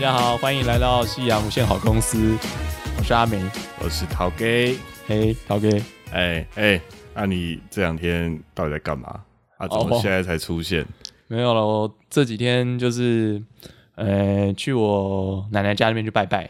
大家好，欢迎来到夕阳无限好公司，我是阿梅，我是陶给。嘿，陶给，哎哎，那你这两天到底在干嘛？啊，怎么现在才出现？没有了，我这几天就是呃去我奶奶家那边去拜拜。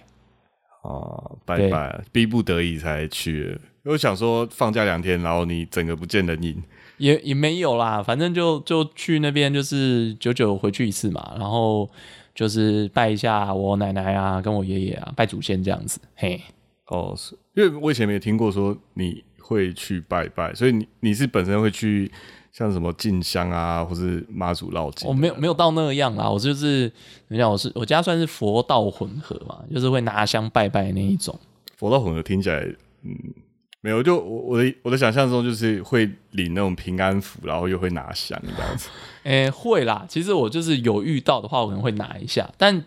哦，拜拜，逼不得已才去。我想说放假两天，然后你整个不见人影。也也没有啦，反正就就去那边，就是久久回去一次嘛，然后就是拜一下我奶奶啊，跟我爷爷啊，拜祖先这样子。嘿，哦，是因为我以前没有听过说你会去拜拜，所以你你是本身会去像什么进香啊，或是妈祖绕境？我没有没有到那样啦，我就是你讲我是我家算是佛道混合嘛，就是会拿香拜拜那一种。佛道混合听起来，嗯。没有，就我我的我的想象中就是会领那种平安符，然后又会拿香这样子。诶，会啦。其实我就是有遇到的话，我可能会拿一下。但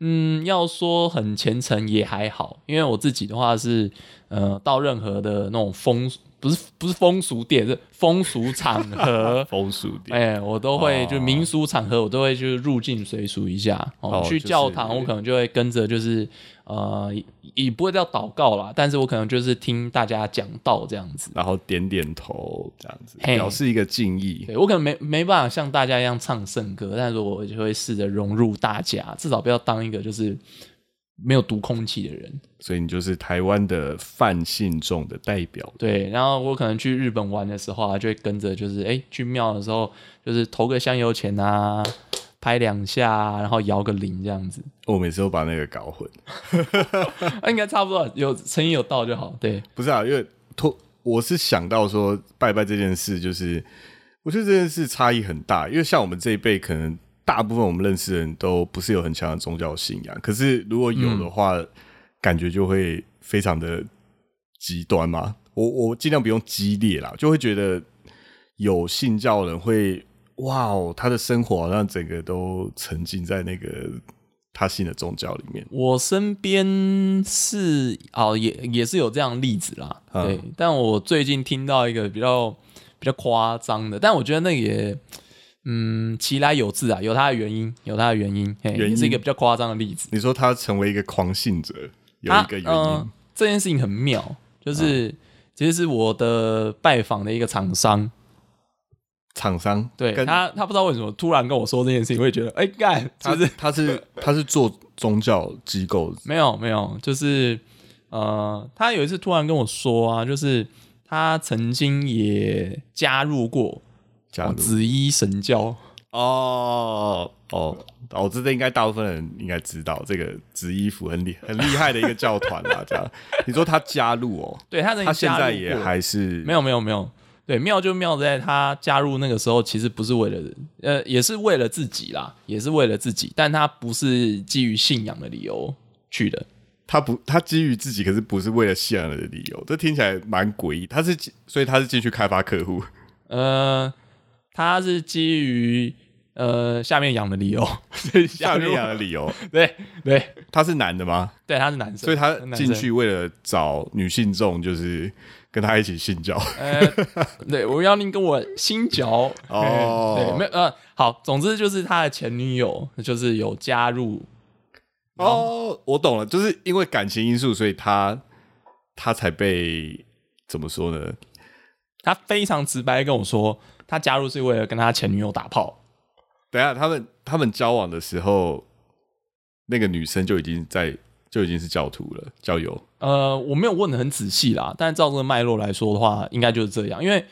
嗯，要说很虔诚也还好，因为我自己的话是呃，到任何的那种风不是不是风俗店，是风俗场合。风俗店，哎，我都会就民俗场合，我都会就是入境随俗一下。哦，去教堂，我可能就会跟着就是。呃，也不会叫祷告啦，但是我可能就是听大家讲道这样子，然后点点头这样子，表示一个敬意。对我可能没没办法像大家一样唱圣歌，但是我就会试着融入大家，至少不要当一个就是没有读空气的人。所以你就是台湾的泛信众的代表。对，然后我可能去日本玩的时候啊，就会跟着就是哎去庙的时候，就是投个香油钱啊。拍两下，然后摇个铃这样子。我每次都把那个搞混，那 应该差不多，有诚意有到就好。对，不是啊，因为托我是想到说拜拜这件事，就是我觉得这件事差异很大。因为像我们这一辈，可能大部分我们认识的人都不是有很强的宗教信仰，可是如果有的话，感觉就会非常的极端嘛。我我尽量不用激烈啦，就会觉得有信教人会。哇哦，他的生活好像整个都沉浸在那个他信的宗教里面。我身边是哦，也也是有这样例子啦。对，但我最近听到一个比较比较夸张的，但我觉得那也嗯，其来有自啊，有他的原因，有他的原因，原因是一个比较夸张的例子。你说他成为一个狂信者，有一个原因，这件事情很妙，就是其实是我的拜访的一个厂商。厂商对他，他不知道为什么突然跟我说这件事情，我也觉得哎干，他是他是他是做宗教机构，没有没有，就是呃，他有一次突然跟我说啊，就是他曾经也加入过紫衣神教哦哦，我知道应该大部分人应该知道这个紫衣服很厉很厉害的一个教团啊，这样你说他加入哦，对他他现在也还是没有没有没有。对，妙就妙在他加入那个时候，其实不是为了，呃，也是为了自己啦，也是为了自己，但他不是基于信仰的理由去的。他不，他基于自己，可是不是为了信仰的理由，这听起来蛮诡异。他是，所以他是进去开发客户。呃，他是基于呃下面养的理由，下面养的理由。对对，他是男的吗？对，他是男生，所以他进去为了找女性众，就是。跟他一起性交，呃，对，我要您跟我性交哦，对，没有，呃，好，总之就是他的前女友，就是有加入，哦，我懂了，就是因为感情因素，所以他他才被怎么说呢？他非常直白跟我说，他加入是为了跟他前女友打炮。等下，他们他们交往的时候，那个女生就已经在。就已经是教徒了，教友。呃，我没有问的很仔细啦，但照这个脉络来说的话，应该就是这样。因为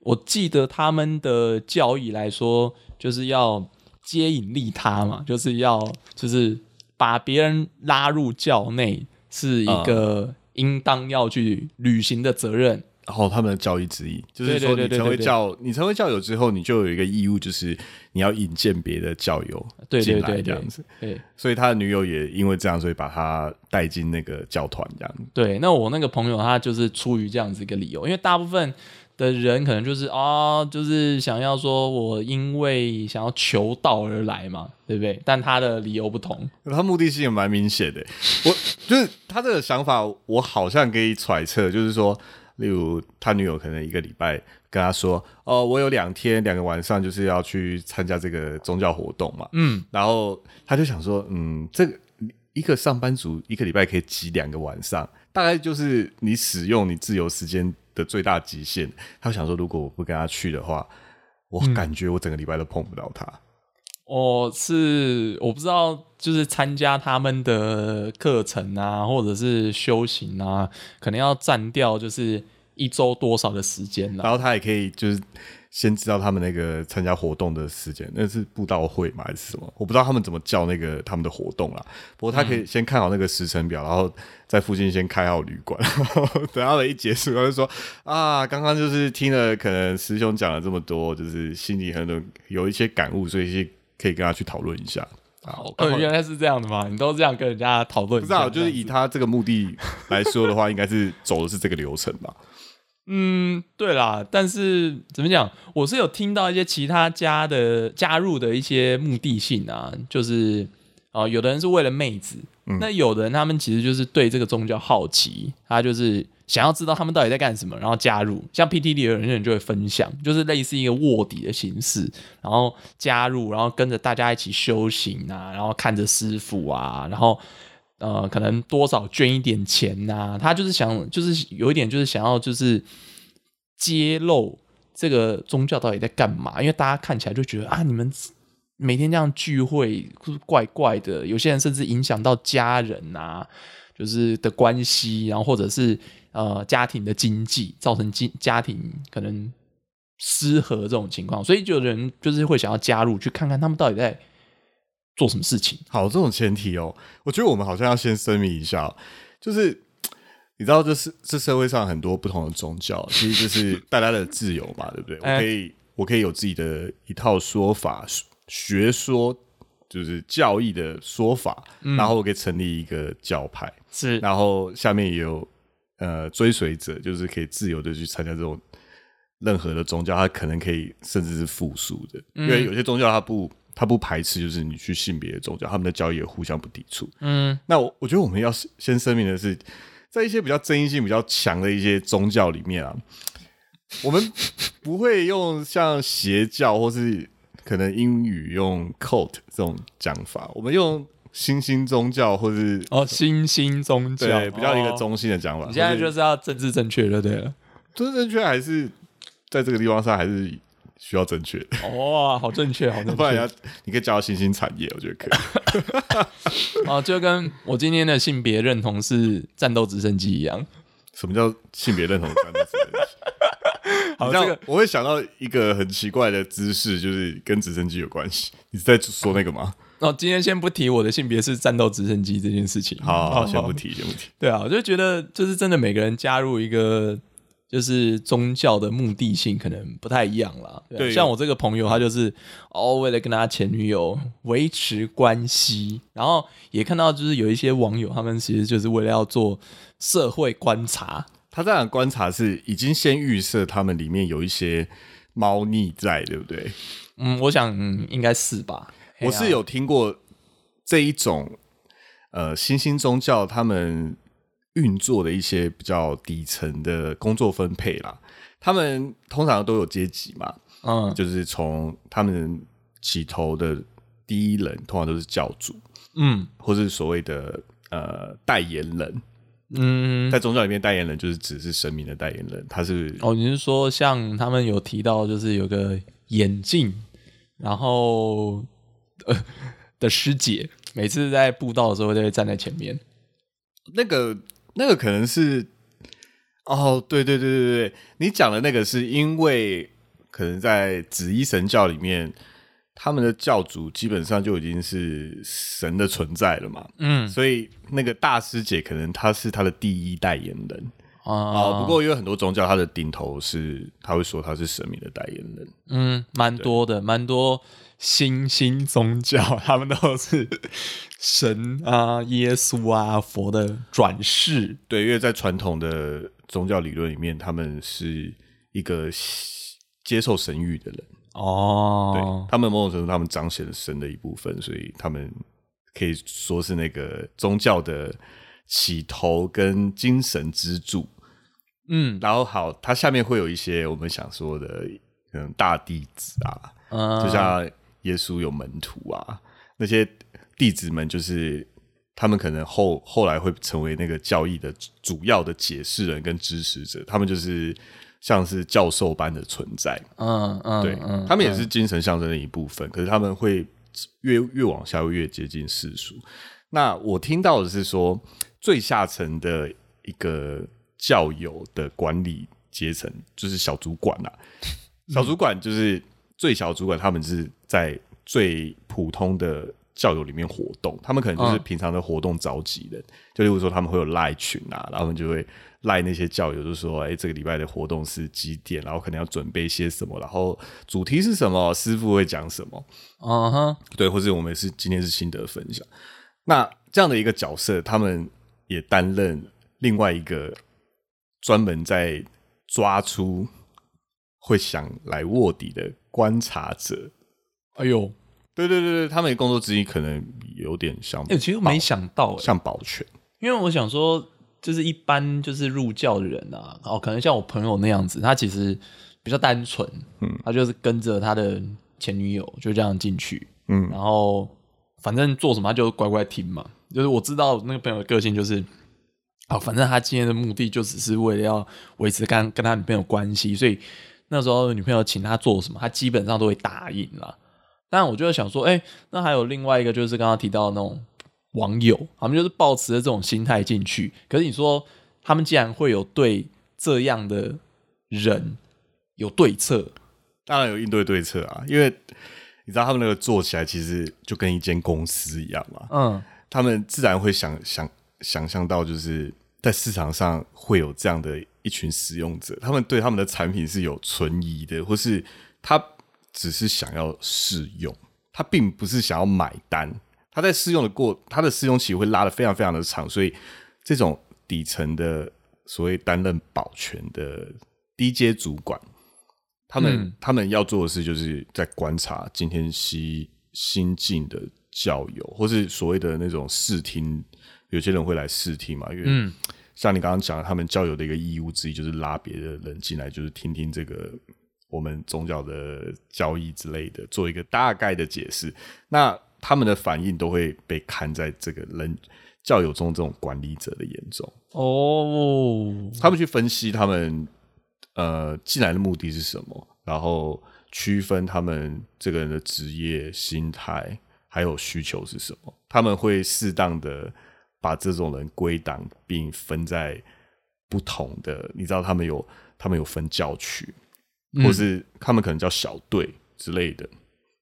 我记得他们的教义来说，就是要接引利他嘛，就是要就是把别人拉入教内，是一个应当要去履行的责任。然后他们的教义之一，就是说你成为教，你成为教友之后，你就有一个义务，就是你要引荐别的教友进来这样子。对，所以他的女友也因为这样，所以把他带进那个教团这样。对，那我那个朋友他就是出于这样子一个理由，因为大部分的人可能就是啊，就是想要说我因为想要求道而来嘛，对不对？但他的理由不同，他目的性也蛮明显的。我 就是他这个想法，我好像可以揣测，就是说。例如他女友可能一个礼拜跟他说，哦，我有两天两个晚上就是要去参加这个宗教活动嘛，嗯，然后他就想说，嗯，这个一个上班族一个礼拜可以挤两个晚上，大概就是你使用你自由时间的最大极限。他想说，如果我不跟他去的话，我感觉我整个礼拜都碰不到他。我是我不知道，就是参加他们的课程啊，或者是修行啊，可能要占掉就是一周多少的时间了。然后他也可以就是先知道他们那个参加活动的时间，那是布道会嘛还是什么？我不知道他们怎么叫那个他们的活动啦。不过他可以先看好那个时程表，然后在附近先开好旅馆，然后 等到了一结束，他就说啊，刚刚就是听了可能师兄讲了这么多，就是心里很多有一些感悟，所以是可以跟他去讨论一下。哦，原来是这样的吗？你都这样跟人家讨论？不知道，就是以他这个目的来说的话，应该是走的是这个流程吧。嗯，对啦，但是怎么讲？我是有听到一些其他家的加入的一些目的性啊，就是啊，有的人是为了妹子，那有的人他们其实就是对这个宗教好奇，他就是想要知道他们到底在干什么，然后加入。像 PTD 有人就会分享，就是类似一个卧底的形式，然后加入，然后跟着大家一起修行啊，然后看着师傅啊，然后。呃，可能多少捐一点钱呐？他就是想，就是有一点，就是想要，就是揭露这个宗教到底在干嘛？因为大家看起来就觉得啊，你们每天这样聚会，怪怪的。有些人甚至影响到家人呐，就是的关系，然后或者是呃家庭的经济，造成经家庭可能失和这种情况。所以就，有人就是会想要加入，去看看他们到底在。做什么事情？好，这种前提哦，我觉得我们好像要先声明一下，就是你知道，这是这社会上很多不同的宗教，其实就是大家的自由嘛，对不对？我可以，我可以有自己的一套说法、学说，就是教义的说法，然后我可以成立一个教派，是，然后下面也有呃追随者，就是可以自由的去参加这种任何的宗教，他可能可以甚至是复数的，因为有些宗教他不。他不排斥，就是你去性别的宗教，他们的教义也互相不抵触。嗯，那我我觉得我们要先声明的是，在一些比较争议性比较强的一些宗教里面啊，我们不会用像邪教或是可能英语用 cult 这种讲法，我们用新兴宗教或是哦新兴宗教，对，比较一个中性的讲法。你现在就是要政治正确就对了，政治正确还是在这个地方上还是。需要正确哇，好正确，好正确。不然你可以叫新兴产业，我觉得可以。哦，就跟我今天的性别认同是战斗直升机一样。什么叫性别认同战斗直升机？好，这个我会想到一个很奇怪的姿势，就是跟直升机有关系。你是在说那个吗？哦，今天先不提我的性别是战斗直升机这件事情。好，好，先不提，先不提。对啊，我就觉得，就是真的，每个人加入一个。就是宗教的目的性可能不太一样啦。对，像我这个朋友，他就是哦，为了跟他前女友维持关系，然后也看到就是有一些网友，他们其实就是为了要做社会观察。他这样观察是已经先预设他们里面有一些猫腻在，对不对？嗯，我想应该是吧。我是有听过这一种呃新兴宗教，他们。运作的一些比较底层的工作分配啦，他们通常都有阶级嘛，嗯，就是从他们起头的第一人，通常都是教主，嗯，或是所谓的呃代言人，嗯，在宗教里面，代言人就是只是神明的代言人，他是哦，你是说像他们有提到，就是有个眼镜，然后呃 的师姐，每次在布道的时候都会站在前面，那个。那个可能是，哦，对对对对对，你讲的那个是因为可能在紫衣神教里面，他们的教主基本上就已经是神的存在了嘛，嗯，所以那个大师姐可能她是他的第一代言人啊。不过有很多宗教，他的顶头是他会说他是神明的代言人，嗯，蛮多的，蛮多。新兴宗教，他们都是神啊、耶稣啊、佛的转世。对，因为在传统的宗教理论里面，他们是一个接受神谕的人。哦，对，他们某种程度，他们彰显了神的一部分，所以他们可以说是那个宗教的起头跟精神支柱。嗯然后好，它下面会有一些我们想说的，可能大弟子啊，嗯，就像耶稣有门徒啊，那些弟子们就是他们可能后后来会成为那个教义的主要的解释人跟支持者，他们就是像是教授般的存在，嗯嗯对、嗯，他们也是精神象征的一部分，可是他们会越越往下越接近世俗。那我听到的是说，最下层的一个教友的管理阶层就是小主管啦、小主管就是最小主管，他们是在最普通的教友里面活动，他们可能就是嗯平常的活动召集人，就例如说他们会有赖群啊，然后他们就会赖那些教友，就说，哎、这个礼拜的活动是几点，然后可能要准备些什么，然后主题是什么，师傅会讲什么，嗯哼，对，或者我们是今天是心得分享。那这样的一个角色，他们也担任另外一个专门在抓出会想来卧底的观察者。哎呦，对对对对，他们的工作之一可能有点像哎，其实我没想到，哎像保全，因为我想说，就是一般就是入教的人啊，哦，可能像我朋友那样子，他其实比较单纯，嗯，他就是跟着他的前女友就这样进去，嗯然后反正做什么他就乖乖听嘛。就是我知道那个朋友的个性就是，啊、反正他今天的目的就只是为了要维持跟跟他女朋友关系，所以那时候女朋友请他做什么，他基本上都会答应啦。但我就会想说，哎、那还有另外一个就是刚刚提到的那种网友，他们就是抱持着这种心态进去。可是你说他们既然会有对这样的人有对策，当然有应对对策啊，因为你知道他们那个做起来其实就跟一间公司一样嘛，嗯他们自然会想想想象到，就是在市场上会有这样的一群使用者，他们对他们的产品是有存疑的，或是他只是想要试用，他并不是想要买单。他在试用的过，他的试用期会拉的非常非常的长，所以这种底层的所谓担任保全的低阶主管，他们、嗯。他们要做的事就是在观察今天新新进的教友，或是所谓的那种试听，有些人会来试听嘛，因为嗯。像你刚刚讲的，他们教友的一个义务之一就是拉别的人进来，就是听听这个我们宗教的交易之类的，做一个大概的解释。那他们的反应都会被看在这个人教友中这种管理者的眼中，哦，他们去分析他们呃进来的目的是什么，然后区分他们这个人的职业、心态还有需求是什么，他们会适当的把这种人归档，并分在不同的，你知道他们有他们有分教区，或是他们可能叫小队之类的，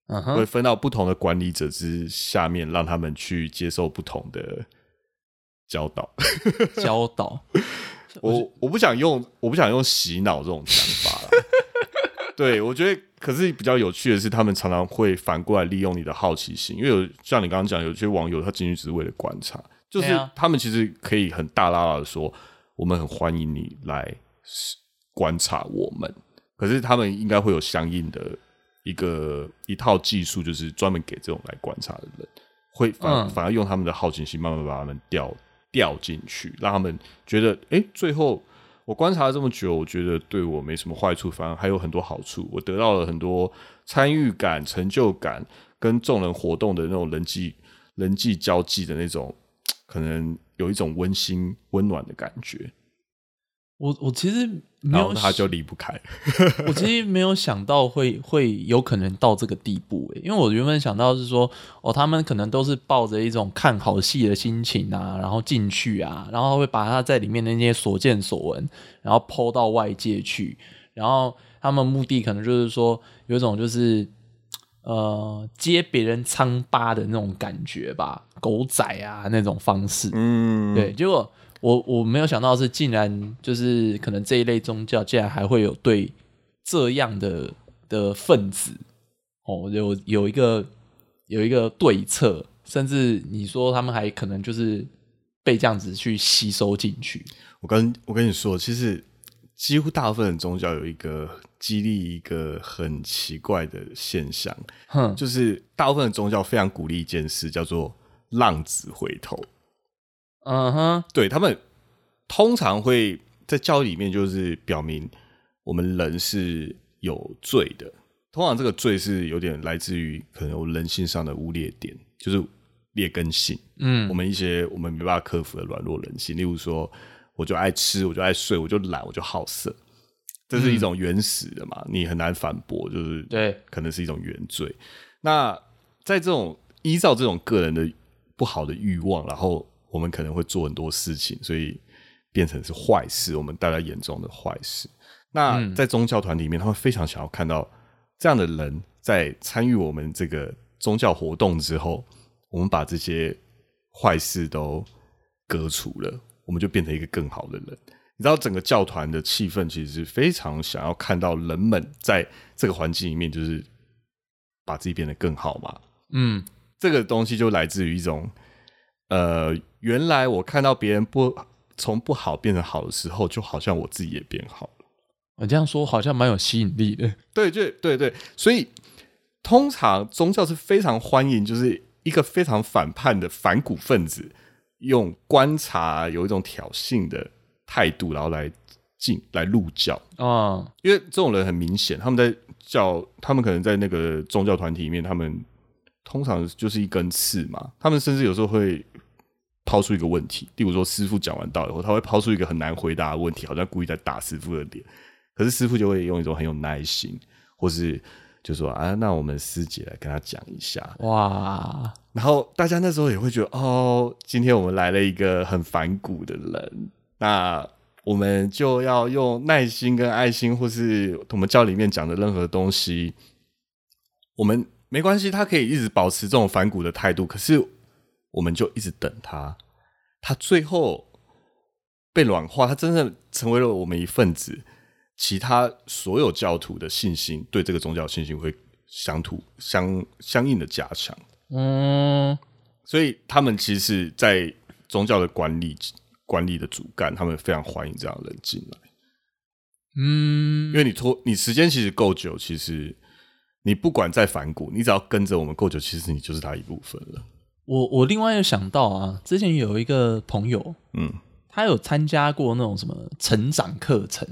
嗯会，分到不同的管理者之下面，让他们去接受不同的教导。教导，我我不想用我不想用洗脑这种想法了。对，我觉得，可是比较有趣的是，他们常常会反过来利用你的好奇心，因为有像你刚刚讲，有些网友他进去只是为了观察，就是他们其实可以很大拉拉的说，我们很欢迎你来观察我们，可是他们应该会有相应的一个一套技术，就是专门给这种来观察的人，会反、嗯。反而用他们的好奇心慢慢把他们调调进去，让他们觉得，哎、最后我观察了这么久，我觉得对我没什么坏处，反而还有很多好处，我得到了很多参与感、成就感，跟众人活动的那种人际人际交际的那种，可能有一种温馨温暖的感觉，我我其实然后他就离不开。我其实没有想到会会有可能到这个地步诶，因为我原本想到是说，哦，他们可能都是抱着一种看好戏的心情啊，然后进去啊，然后会把他在里面的那些所见所闻，然后抛到外界去，然后他们目的可能就是说，有一种就是呃揭别人疮疤的那种感觉吧，狗仔啊那种方式，嗯，对，结果我我没有想到是，竟然就是可能这一类宗教，竟然还会有对这样的的分子哦，有有一个有一个对策，甚至你说他们还可能就是被这样子去吸收进去。我跟我跟你说，其实几乎大部分的宗教有一个激励一个很奇怪的现象，哼，就是大部分的宗教非常鼓励一件事，叫做浪子回头。嗯哼，对他们通常会在教里面就是表明我们人是有罪的。通常这个罪是有点来自于可能我人性上的污劣点，就是劣根性。嗯我们一些我们没办法克服的软弱人性，例如说，我就爱吃，我就爱睡，我就懒，我就好色，这是一种原始的嘛，你很难反驳，就是对，可能是一种原罪。那在这种依照这种个人的不好的欲望，然后我们可能会做很多事情，所以变成是坏事，我们大家眼中的坏事。那在宗教团体里面，他们非常想要看到这样的人在参与我们这个宗教活动之后，我们把这些坏事都革除了，我们就变成一个更好的人。你知道，整个教团的气氛其实是非常想要看到人们在这个环境里面，就是把自己变得更好嘛。嗯这个东西就来自于一种，呃，原来我看到别人不从不好变成好的时候，就好像我自己也变好了。我这样说好像蛮有吸引力的。对，对，对，对，所以通常宗教是非常欢迎，就是一个非常反叛的反骨分子，用观察有一种挑衅的态度，然后来进来入教。啊，因为这种人很明显，他们在教，他们可能在那个宗教团体里面，他们通常就是一根刺嘛。他们甚至有时候会抛出一个问题，例如说师傅讲完道以后，他会抛出一个很难回答的问题，好像故意在打师傅的脸。可是师傅就会用一种很有耐心，或是就说啊，那我们师姐来跟他讲一下。哇，然后大家那时候也会觉得，哦，今天我们来了一个很反骨的人，那我们就要用耐心跟爱心，或是我们教里面讲的任何东西，我们没关系，他可以一直保持这种反骨的态度，可是我们就一直等他，他最后被软化，他真正成为了我们一份子，其他所有教徒的信心，对这个宗教信心会相图相相应的加强。嗯，所以他们其实，在宗教的管理管理的主干，他们非常欢迎这样的人进来，嗯。因，为你拖你时间其实够久，其实你不管再反骨，你只要跟着我们够久，其实你就是他一部分了。我我另外又想到啊，之前有一个朋友，嗯，他有参加过那种什么成长课程，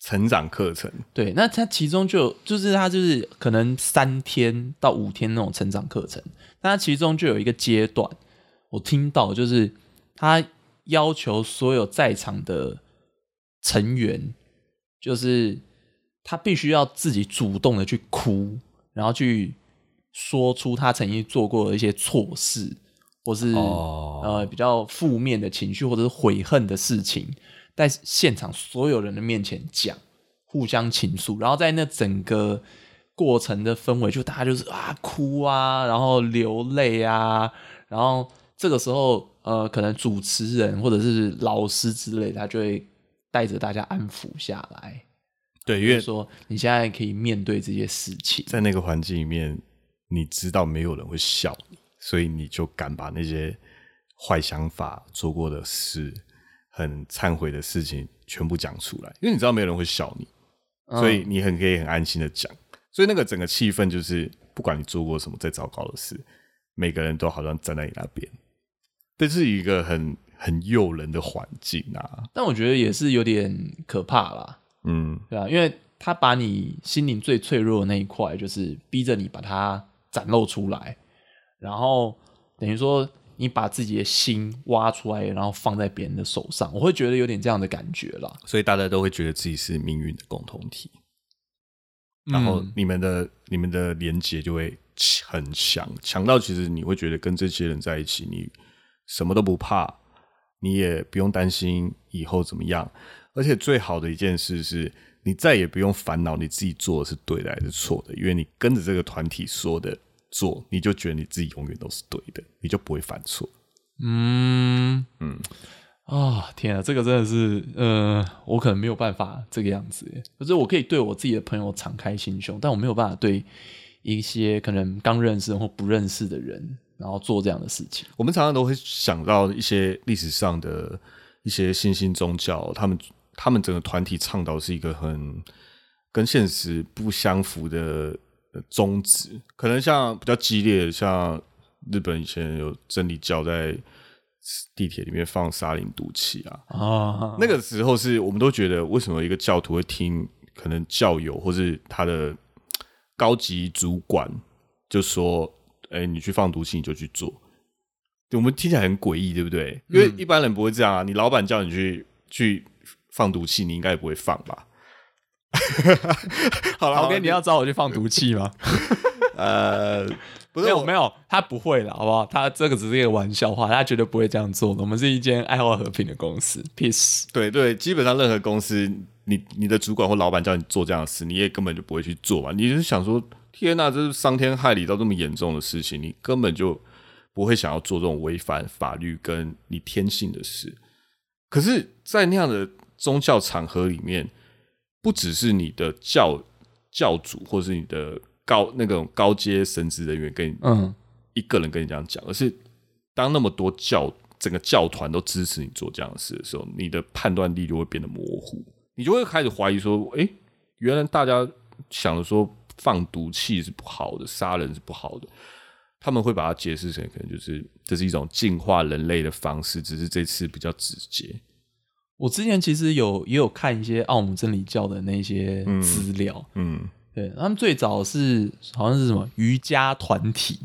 成长课程，对，那他其中就有就是他就是可能三天到五天那种成长课程，那他其中就有一个阶段，我听到就是他要求所有在场的成员，就是他必须要自己主动的去哭，然后去说出他曾经做过的一些错事，或是、哦呃比较负面的情绪，或者是悔恨的事情，在现场所有人的面前讲，互相倾诉，然后在那整个过程的氛围，就大家就是啊哭啊，然后流泪啊，然后这个时候呃，可能主持人或者是老师之类，他就会带着大家安抚下来，对，因为说你现在可以面对这些事情。在那个环境里面，你知道没有人会笑你，所以你就敢把那些坏想法、做过的事、很忏悔的事情全部讲出来，因为你知道没有人会笑你，嗯所以你很可以很安心的讲。所以那个整个气氛就是，不管你做过什么再糟糕的事，每个人都好像站在你那边，这是一个很很诱人的环境啊。但我觉得也是有点可怕啦，嗯，对啊，因为他把你心灵最脆弱的那一块，就是逼着你把它展露出来，然后等于说你把自己的心挖出来，然后放在别人的手上，我会觉得有点这样的感觉啦。所以大家都会觉得自己是命运的共同体。然后嗯你们的、你们的连接就会很强，强到其实你会觉得跟这些人在一起，你什么都不怕，你也不用担心以后怎么样。而且最好的一件事是，你再也不用烦恼你自己做的是对的还是错的，因为你跟着这个团体说的做，你就觉得你自己永远都是对的，你就不会犯错。嗯嗯啊，天啊，这个真的是，呃，我可能没有办法这个样子耶。可是我可以对我自己的朋友敞开心胸，但我没有办法对一些可能刚认识或不认识的人，然后做这样的事情。我们常常都会想到一些历史上的一些新兴宗教，他们他们整个团体倡导是一个很跟现实不相符的呃宗旨，可能像比较激烈的，像日本以前有真理教在地铁里面放沙林毒气啊。啊，那个时候是我们都觉得，为什么一个教徒会听可能教友或是他的高级主管就说：“哎、你去放毒气，你就去做。”我们听起来很诡异，对不对？因为一般人不会这样啊。你老板叫你去去放毒气，你应该也不会放吧？好了好，OK，你要找我去放毒气吗？呃，不是我没有没有，他不会的，好不好？他这个只是一个玩笑话，他绝对不会这样做的。我们是一间爱好和平的公司，peace。对对，基本上任何公司，你你的主管或老板叫你做这样的事，你也根本就不会去做嘛。你就是想说，天呐，这是伤天害理到这么严重的事情，你根本就不会想要做这种违反法律跟你天性的事。可是，在那样的宗教场合里面，不只是你的教教主或是你的高那种高阶神职人员跟你嗯，一个人跟你这样讲，而是当那么多教整个教团都支持你做这样的事的时候，你的判断力就会变得模糊，你就会开始怀疑说，诶，原来大家想的说放毒气是不好的，杀人是不好的，他们会把它解释成可能就是这是一种净化人类的方式，只是这次比较直接。我之前其实有也有看一些奥姆真理教的那些资料，嗯。对他们最早是好像是什么瑜伽团体，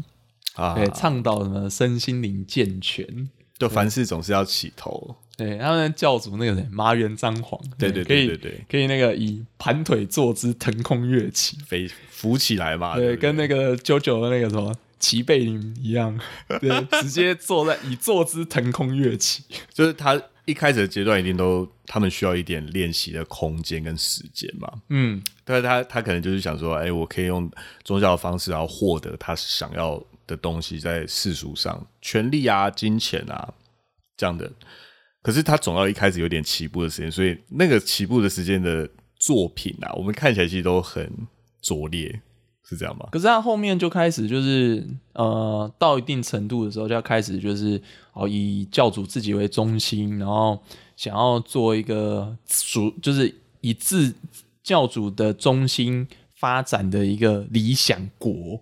啊，对，倡导什么身心灵健全，就凡事总是要起头，对，他们教主那个谁麻原彰晃，对对对对对，可以那个以盘腿坐姿腾空跃起，飞浮起来嘛，对，跟那个九九的那个什么齐贝林一样，对，直接坐在以坐姿腾空跃起，就是他一开始的阶段一定都他们需要一点练习的空间跟时间嘛。嗯，但是他他可能就是想说，哎、我可以用宗教的方式，然后获得他想要的东西，在世俗上，权力啊、金钱啊这样的。可是他总要一开始有点起步的时间，所以那个起步的时间的作品啊，我们看起来其实都很拙劣，是这样吗？可是他后面就开始就是呃，到一定程度的时候，就要开始就是哦，以教主自己为中心，然后想要做一个主，就是以自教主的中心发展的一个理想国。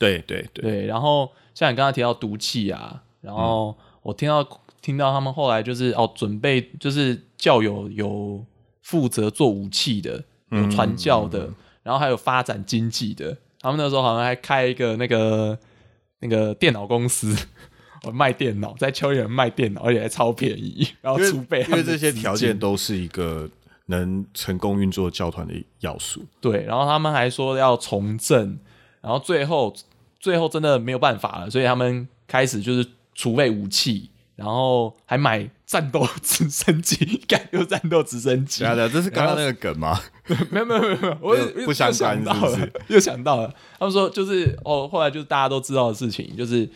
对对对，对，然后像你刚刚提到毒气啊，然后我听到听到他们后来就是哦，准备就是教友有负责做武器的，有传教的，然后还有发展经济的。他们那时候好像还开一个那个那个电脑公司，我 卖电脑，在秋叶原卖电脑，而且还超便宜，然后储备他因为这些条件都是一个能成功运作教团的要素。对，然后他们还说要从政，然后最后最后真的没有办法了，所以他们开始就是储备武器，然后还买战斗直升机，干又战斗直升机对，啊，这是刚刚那个梗吗？没有没有没有没有，我又 不相想到了又想到了，他们说就是哦，后来就是大家都知道的事情，就是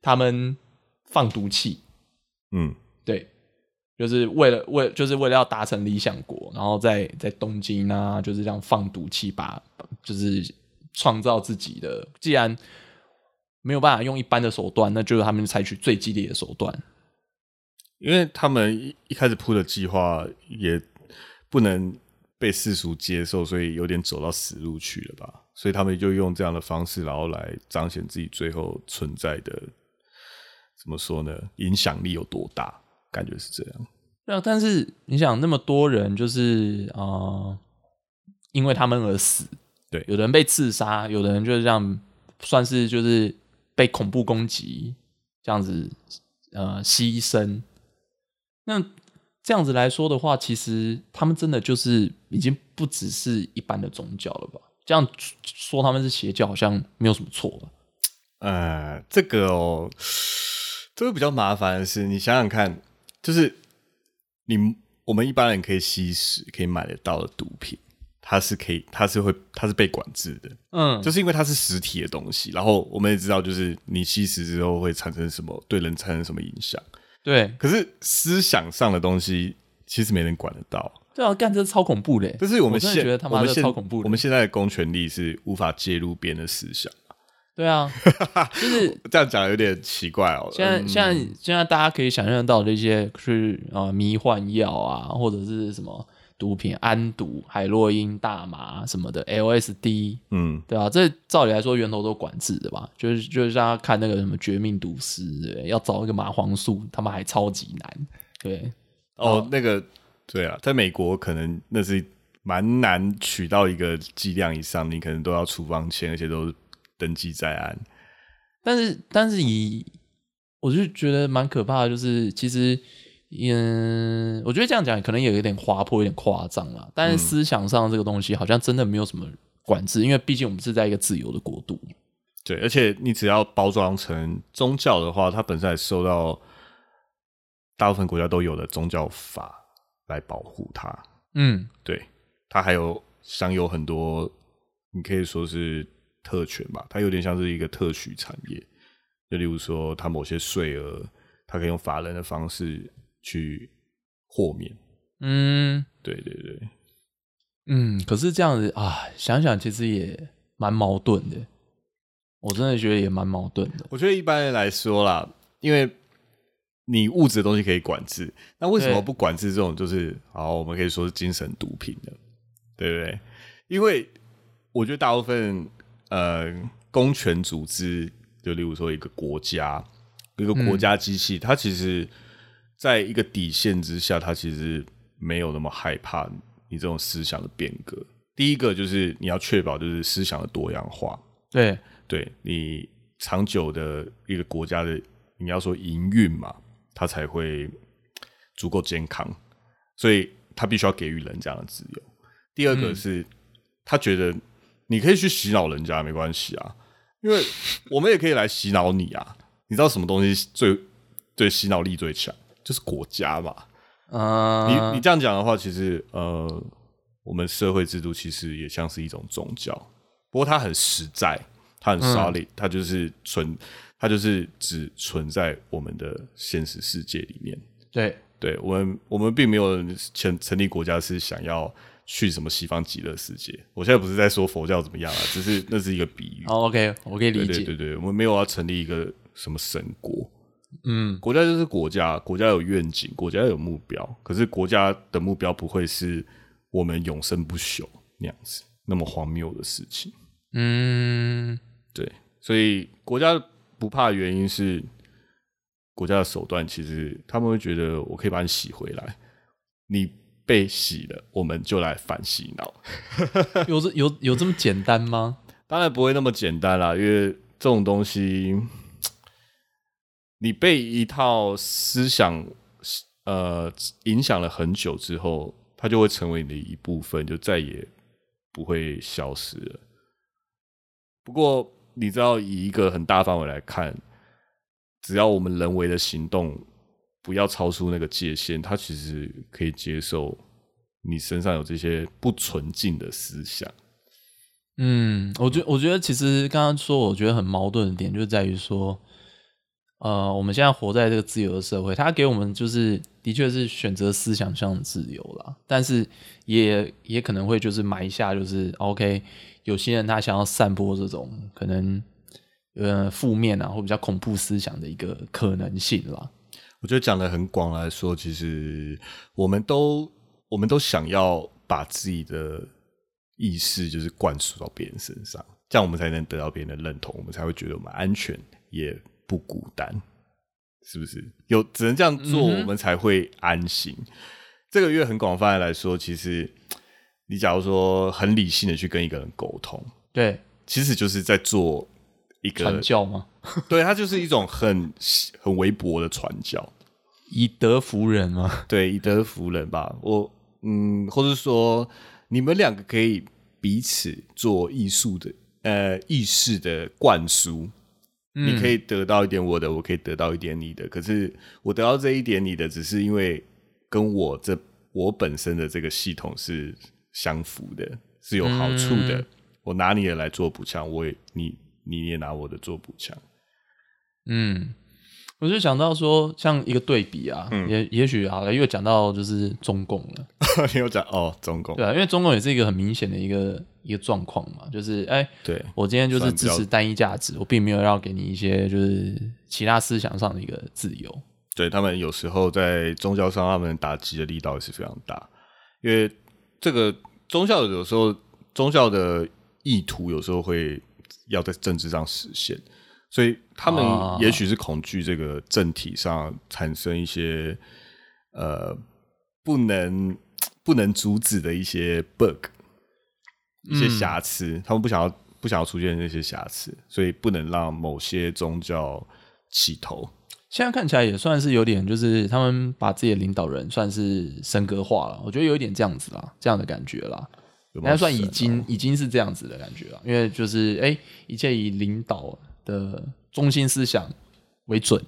他们放毒气，嗯，对，就是为了为就是为了要达成理想国，然后在在东京啊，就是这样放毒气，把就是创造自己的。既然没有办法用一般的手段，那就是他们采取最激烈的手段。因为他们一一开始铺的计划也不能被世俗接受，所以有点走到死路去了吧。所以他们就用这样的方式，然后来彰显自己最后存在的怎么说呢？影响力有多大？感觉是这样。对啊，但是你想，那么多人就是啊、呃因为他们而死，对有的人被刺杀，有的人就是这样，算是就是被恐怖攻击这样子呃牺牲。那这样子来说的话，其实他们真的就是已经不只是一般的宗教了吧？这样说他们是邪教，好像没有什么错吧？呃，这个哦，这个比较麻烦的是，你想想看，就是你我们一般人可以吸食、可以买得到的毒品，它是可以，它是会，它是被管制的。嗯，就是因为它是实体的东西，然后我们也知道，就是你吸食之后会产生什么对人产生什么影响。对可是思想上的东西，其实没人管得到。对啊，干这超恐怖的欸，但是我们现觉得他妈的超恐怖的。我们现在的公权力是无法介入别人的思想。对啊，就是这样讲有点奇怪哦。现在、嗯现在现在大家可以想象到的一些是呃迷幻药啊，或者是什么毒品，安毒、海洛因、大麻什么的，LSD，嗯，对啊，这照理来说源头都管制的吧？就是就是像看那个什么《绝命毒师》，对，要找一个麻黄素，他们还超级难。对，哦，那个对啊，在美国可能那是蛮难取到一个剂量以上，你可能都要处方签，而且都登记在案。但是但是以我就觉得蛮可怕的，就是其实。嗯，我觉得这样讲可能也有点滑坡，有点夸张了。但是思想上这个东西好像真的没有什么管制，因为毕竟我们是在一个自由的国度。对，而且你只要包装成宗教的话，它本身还受到大部分国家都有的宗教法来保护它。嗯，对，它还有享有很多，你可以说是特权吧。它有点像是一个特许产业，就例如说，它某些税额，它可以用法人的方式。去豁免，嗯，对对对，嗯，可是这样子啊，想想其实也蛮矛盾的，我真的觉得也蛮矛盾的。我觉得一般人来说啦，因为你物质的东西可以管制，那为什么不管制这种就是好，我们可以说是精神毒品的，对不对？因为我觉得大部分呃公权组织，就例如说一个国家，一个国家机器，它其实。在一个底线之下，他其实没有那么害怕你这种思想的变革。第一个就是你要确保就是思想的多样化，对，对你长久的一个国家的你要说营运嘛，它才会足够健康，所以他必须要给予人这样的自由。第二个是他觉得你可以去洗脑人家没关系啊，因为我们也可以来洗脑你啊。你知道什么东西最对洗脑力最强？就是国家嘛，啊，你你这样讲的话，其实呃，我们社会制度其实也像是一种宗教，不过它很实在，它很 solid，它就是存，它就是只存在我们的现实世界里面。对，对我们我们并没有成成立国家是想要去什么西方极乐世界。我现在不是在说佛教怎么样啊，只是那是一个比喻。哦，OK，我可以理解。对对对，我们没有要成立一个什么神国。嗯，国家就是国家，国家有愿景，国家有目标。可是国家的目标不会是我们永生不朽那样子，那么荒谬的事情。嗯，对，所以国家不怕的原因是，国家的手段其实他们会觉得我可以把你洗回来，你被洗了，我们就来反洗脑。有这有有这么简单吗？当然不会那么简单啦，因为这种东西。你被一套思想呃影响了很久之后，它就会成为你的一部分，就再也不会消失了。不过，你知道，以一个很大范围来看，只要我们人为的行动不要超出那个界限，它其实可以接受你身上有这些不纯净的思想。嗯，我觉我觉得其实刚刚说，我觉得很矛盾的点就在于说。呃，我们现在活在这个自由的社会，它给我们就是的确是选择思想上的自由了，但是也也可能会就是埋下就是 OK，有些人他想要散播这种可能呃负面啊或比较恐怖思想的一个可能性啦。我觉得讲的很广来说，其实我们都我们都想要把自己的意识就是灌输到别人身上，这样我们才能得到别人的认同，我们才会觉得我们安全也。不孤单，是不是？有只能这样做，我们才会安心。这个月很广泛的来说，其实你假如说很理性的去跟一个人沟通，对，其实就是在做一个传教吗？对，它就是一种很很微薄的传教，以德服人吗？对，以德服人吧。我嗯，或者说你们两个可以彼此做艺术的呃意识的灌输。你可以得到一点我的，我可以得到一点你的。可是我得到这一点你的，只是因为跟我这我本身的这个系统是相符的，是有好处的。我拿你的来做补强，我也你你也拿我的做补强。嗯。我就想到说，像一个对比啊，也也许好了，又讲到就是中共了。你有讲哦，中共对啊，因为中共也是一个很明显的一个一个状况嘛，就是哎，对我今天就是支持单一价值，我并没有要给你一些就是其他思想上的一个自由。对他们有时候在宗教上，他们打击的力道也是非常大，因为这个宗教有时候宗教的意图有时候会要在政治上实现，所以他们啊也许是恐惧这个政体上产生一些呃不能不能阻止的一些 bug，一些瑕疵，他们不想要不想要出现那些瑕疵，所以不能让某些宗教起头。现在看起来也算是有点，就是他们把自己的领导人算是神格化了，我觉得有一点这样子啦，这样的感觉啦。应该算已经已经是这样子的感觉了，因为就是哎、一切以领导的中心思想为准。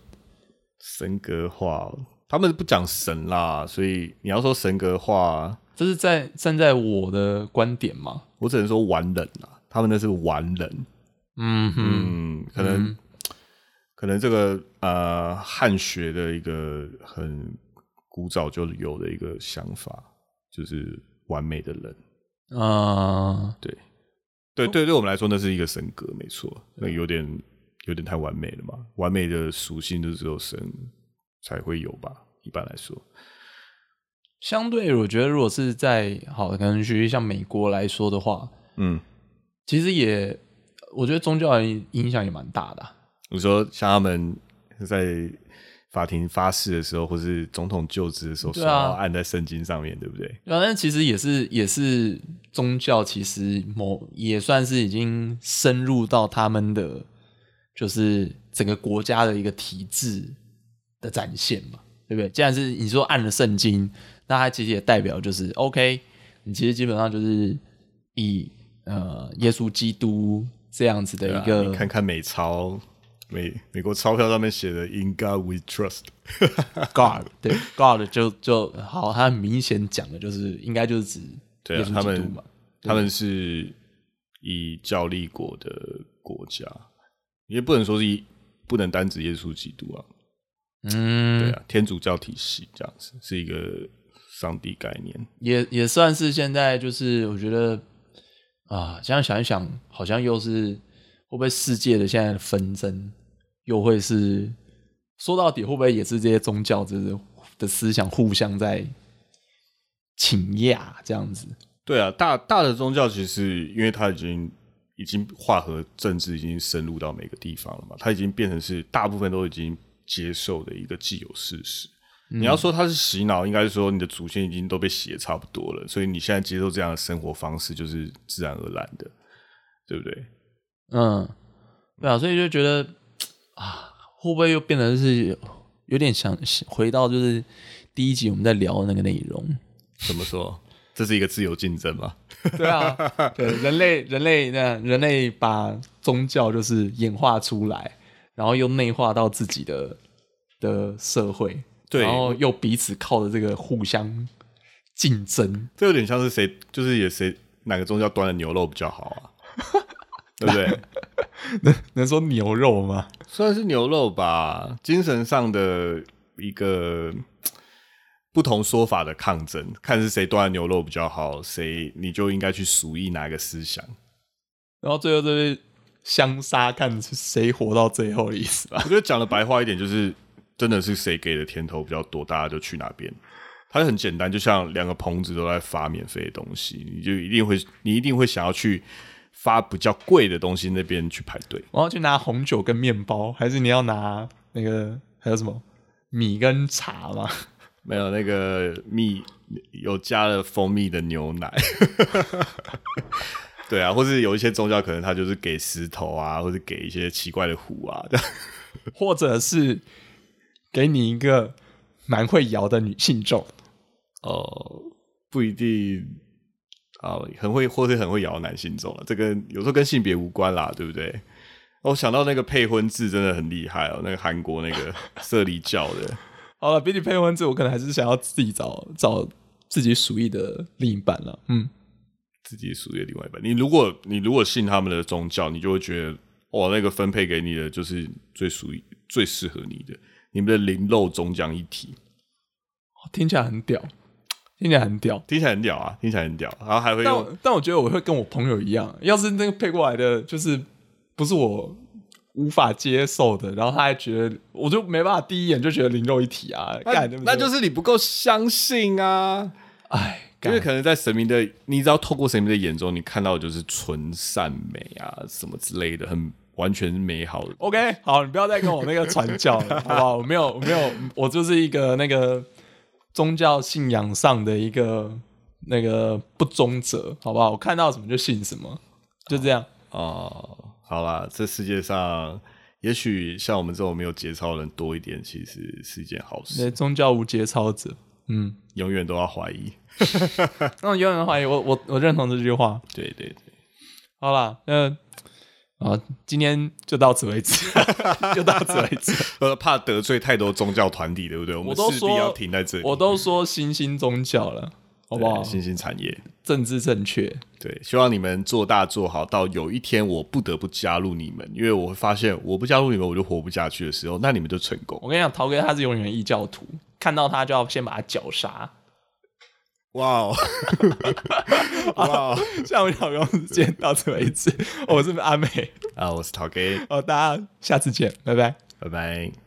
神格化，他们不讲神啦，所以你要说神格化，这是在站在我的观点嘛？我只能说完人啦，他们那是完人。嗯哼，嗯，可能、可能这个呃汉学的一个很古早就有的一个想法，就是完美的人。呃，对对，对对我们来说那是一个神格，没错，那有点有点太完美了嘛。完美的属性就只有神才会有吧，一般来说。相对我觉得如果是在好，可能举例像美国来说的话，嗯，其实也我觉得宗教的影响也蛮大的啊、你说像他们在法庭发誓的时候，或是总统就职的时候，手对啊要按在圣经上面，对不对？反正其实也是也是宗教，其实某也算是已经深入到他们的就是整个国家的一个体制的展现嘛，对不对？既然是你说按了圣经，那它其实也代表就是 OK，你其实基本上就是以呃耶稣基督这样子的对啊一个、你看看美钞，美美国钞票上面写的 “In God We Trust”，God，对 God 就就好，他很明显讲的就是应该就是指对啊耶稣基他们督嘛。他们是以教立国的国家，也不能说是以不能单指耶稣基督啊，嗯，对啊，天主教体系这样子是一个上帝概念。也也算是现在就是我觉得啊，这样想一想，好像又是会不会世界的现在的纷争，又会是说到底会不会也是这些宗教就是的思想互相在请压这样子？对啊，大大的宗教其实因为它已经已经化合政治已经深入到每个地方了嘛，它已经变成是大部分都已经接受的一个既有事实。你要说它是洗脑，应该是说你的祖先已经都被洗的差不多了，所以你现在接受这样的生活方式就是自然而然的，对不对？嗯，对啊，所以就觉得啊，会不会又变得是有点想回到就是第一集我们在聊的那个内容？怎么说？这是一个自由竞争嘛？对啊，对人类人类那人类把宗教就是演化出来，然后又内化到自己的的社会，对然后又彼此靠着这个互相竞争。这有点像是谁，就是也谁哪个宗教端的牛肉比较好啊？对不对？能能说牛肉吗？算是牛肉吧，精神上的一个不同说法的抗争，看是谁端的牛肉比较好，谁你就应该去属意哪个思想。然后最后就是相杀，看是谁活到最后的意思吧。我觉得讲的白话一点，就是真的是谁给的甜头比较多，大家就去哪边。它很简单，就像两个棚子都在发免费的东西，你就一定会，你一定会想要去发比较贵的东西那边去排队。我要去拿红酒跟面包，还是你要拿那个还有什么米跟茶吗？没有那个蜜有加了蜂蜜的牛奶，对啊，或是有一些宗教可能他就是给石头啊，或者给一些奇怪的壶啊，或者是给你一个蛮会摇的女性咒？哦，不一定啊，很会或是很会摇男性种了，这跟有时候跟性别无关啦，对不对？我想到那个配婚制真的很厉害哦，那个韩国那个 社里教的，好了，比起配婚制，我可能还是想要自己找找自己属意的另一半了。嗯，自己属意的另外一半。你如果你如果信他们的宗教，你就会觉得哇，那个分配给你的就是最属于最适合你的，你们的灵肉终将一体，听起来很屌，听起来很屌。听起来很屌啊，听起来很屌。然后还会用但我但我觉得我会跟我朋友一样，要是那个配过来的，就是不是我无法接受的，然后他还觉得，我就没办法第一眼就觉得灵肉一体啊，那就是你不够相信啊。哎，因为可能在神明的，你只要透过神明的眼中，你看到的就是纯善美啊，什么之类的，很完全美好的。OK，好，你不要再跟我那个传教了，好不好？我没有，我没有，我就是一个那个宗教信仰上的一个那个不忠者，好不好？我看到什么就信什么，就这样。哦，好啦，这世界上也许像我们这种没有节操的人多一点，其实是一件好那事。宗教无节操者，嗯，永远都要怀疑。那我永远怀疑我，我我认同这句话。对对对，好啦，那啊，今天就到此为止，就到此为止。呃，怕得罪太多宗教团体，对不对？我都说势必要停在这里。我都说新兴宗教了，好不好？新兴产业，政治正确，对，希望你们做大做好，到有一天我不得不加入你们，因为我会发现我不加入你们我就活不下去的时候，那你们就成功。我跟你讲，陶哥他是永远异教徒，看到他就要先把他绞杀。哇哦，哇哦！下午小公时间到此为止，我是阿美，啊，我是陶 K，哦，大家下次见，拜拜。拜拜。